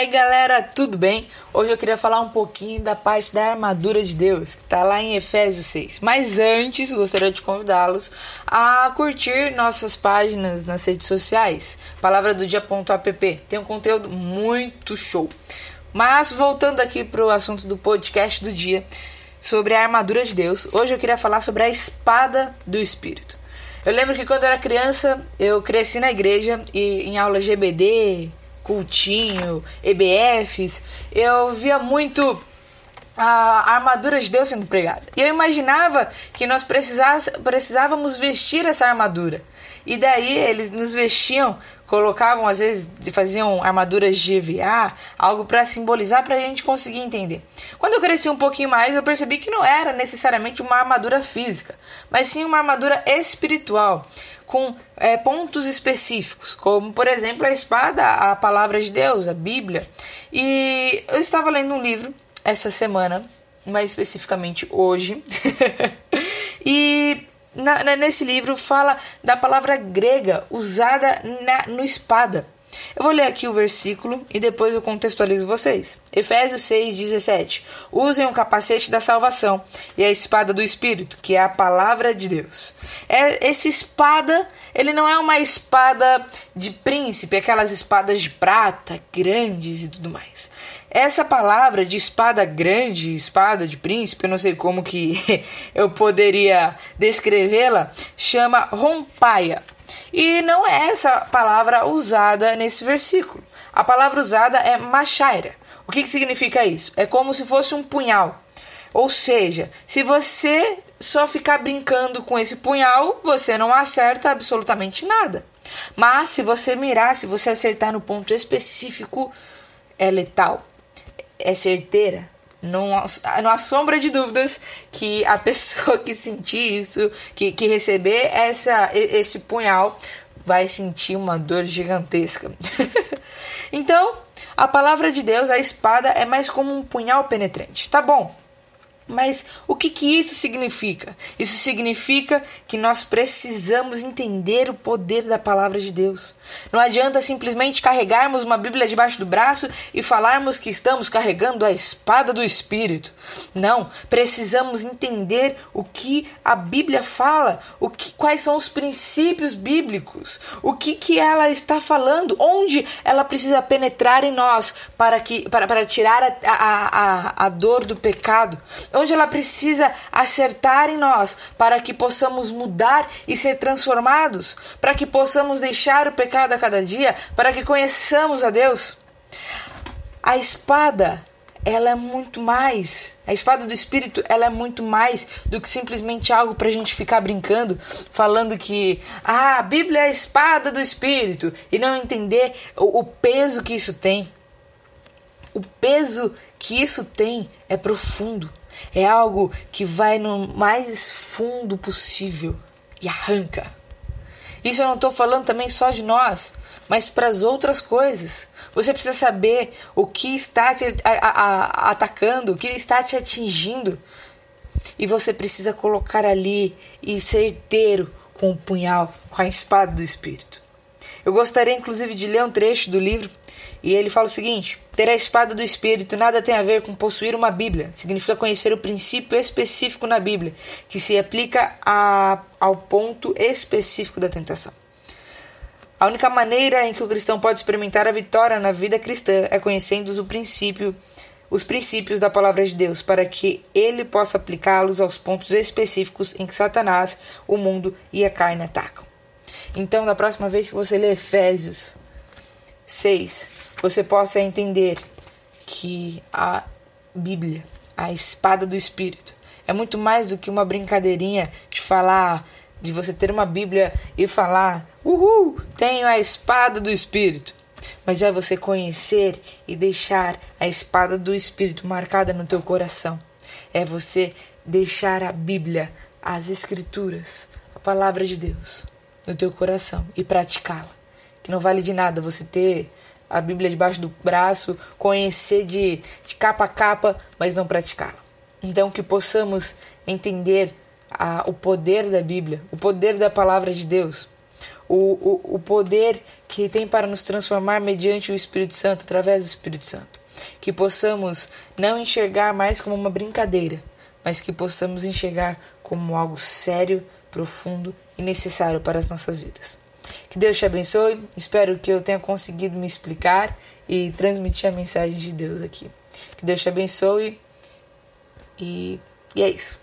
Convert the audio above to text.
aí galera, tudo bem? Hoje eu queria falar um pouquinho da parte da armadura de Deus, que está lá em Efésios 6. Mas antes, gostaria de convidá-los a curtir nossas páginas nas redes sociais, palavra do dia.app. Tem um conteúdo muito show. Mas voltando aqui para o assunto do podcast do dia, sobre a armadura de Deus, hoje eu queria falar sobre a espada do Espírito. Eu lembro que quando eu era criança, eu cresci na igreja e em aula GBD, cultinho, EBFs, eu via muito a armadura de Deus sendo pregada. E eu imaginava que nós precisávamos vestir essa armadura. E daí eles nos vestiam, colocavam às vezes, faziam armaduras de EVA, algo para simbolizar para a gente conseguir entender. Quando eu cresci um pouquinho mais, eu percebi que não era necessariamente uma armadura física, mas sim uma armadura espiritual com é, pontos específicos, como por exemplo a espada, a palavra de Deus, a Bíblia. E eu estava lendo um livro essa semana, mais especificamente hoje, e na, nesse livro fala da palavra grega usada na, no espada. Eu vou ler aqui o versículo e depois eu contextualizo vocês. Efésios 6:17. Usem o capacete da salvação e a espada do espírito, que é a palavra de Deus. É esse espada, ele não é uma espada de príncipe, aquelas espadas de prata grandes e tudo mais. Essa palavra de espada grande, espada de príncipe, eu não sei como que eu poderia descrevê-la, chama rompaia. E não é essa palavra usada nesse versículo. A palavra usada é machaira. O que, que significa isso? É como se fosse um punhal. Ou seja, se você só ficar brincando com esse punhal, você não acerta absolutamente nada. Mas se você mirar, se você acertar no ponto específico, é letal, é certeira, não, não há sombra de dúvidas que a pessoa que sentir isso, que, que receber essa, esse punhal, vai sentir uma dor gigantesca. então, a palavra de Deus, a espada, é mais como um punhal penetrante. Tá bom, mas o que, que isso significa? Isso significa que nós precisamos entender o poder da palavra de Deus. Não adianta simplesmente carregarmos uma Bíblia debaixo do braço e falarmos que estamos carregando a espada do Espírito. Não, precisamos entender o que a Bíblia fala, o que, quais são os princípios bíblicos, o que, que ela está falando, onde ela precisa penetrar em nós para, que, para, para tirar a, a, a, a dor do pecado onde ela precisa acertar em nós para que possamos mudar e ser transformados, para que possamos deixar o pecado a cada dia, para que conheçamos a Deus. A espada, ela é muito mais. A espada do espírito, ela é muito mais do que simplesmente algo para a gente ficar brincando, falando que ah, a Bíblia é a espada do espírito e não entender o, o peso que isso tem. O peso que isso tem é profundo. É algo que vai no mais fundo possível e arranca. Isso eu não estou falando também só de nós, mas para as outras coisas. Você precisa saber o que está te atacando, o que está te atingindo. E você precisa colocar ali e certeiro com o punhal, com a espada do Espírito. Eu gostaria inclusive de ler um trecho do livro e ele fala o seguinte: ter a espada do Espírito nada tem a ver com possuir uma Bíblia. Significa conhecer o princípio específico na Bíblia, que se aplica a, ao ponto específico da tentação. A única maneira em que o cristão pode experimentar a vitória na vida cristã é conhecendo o princípio, os princípios da palavra de Deus, para que ele possa aplicá-los aos pontos específicos em que Satanás, o mundo e a carne atacam. Então, da próxima vez que você ler Efésios 6, você possa entender que a Bíblia, a espada do Espírito, é muito mais do que uma brincadeirinha de falar, de você ter uma Bíblia e falar, uhul, tenho a espada do Espírito. Mas é você conhecer e deixar a espada do Espírito marcada no teu coração. É você deixar a Bíblia, as Escrituras, a palavra de Deus no teu coração e praticá-la. Que não vale de nada você ter a Bíblia debaixo do braço, conhecer de, de capa a capa, mas não praticá-la. Então, que possamos entender a, o poder da Bíblia, o poder da palavra de Deus, o, o, o poder que tem para nos transformar mediante o Espírito Santo, através do Espírito Santo. Que possamos não enxergar mais como uma brincadeira, mas que possamos enxergar como algo sério, profundo e necessário para as nossas vidas. Que Deus te abençoe. Espero que eu tenha conseguido me explicar e transmitir a mensagem de Deus aqui. Que Deus te abençoe. E, e é isso.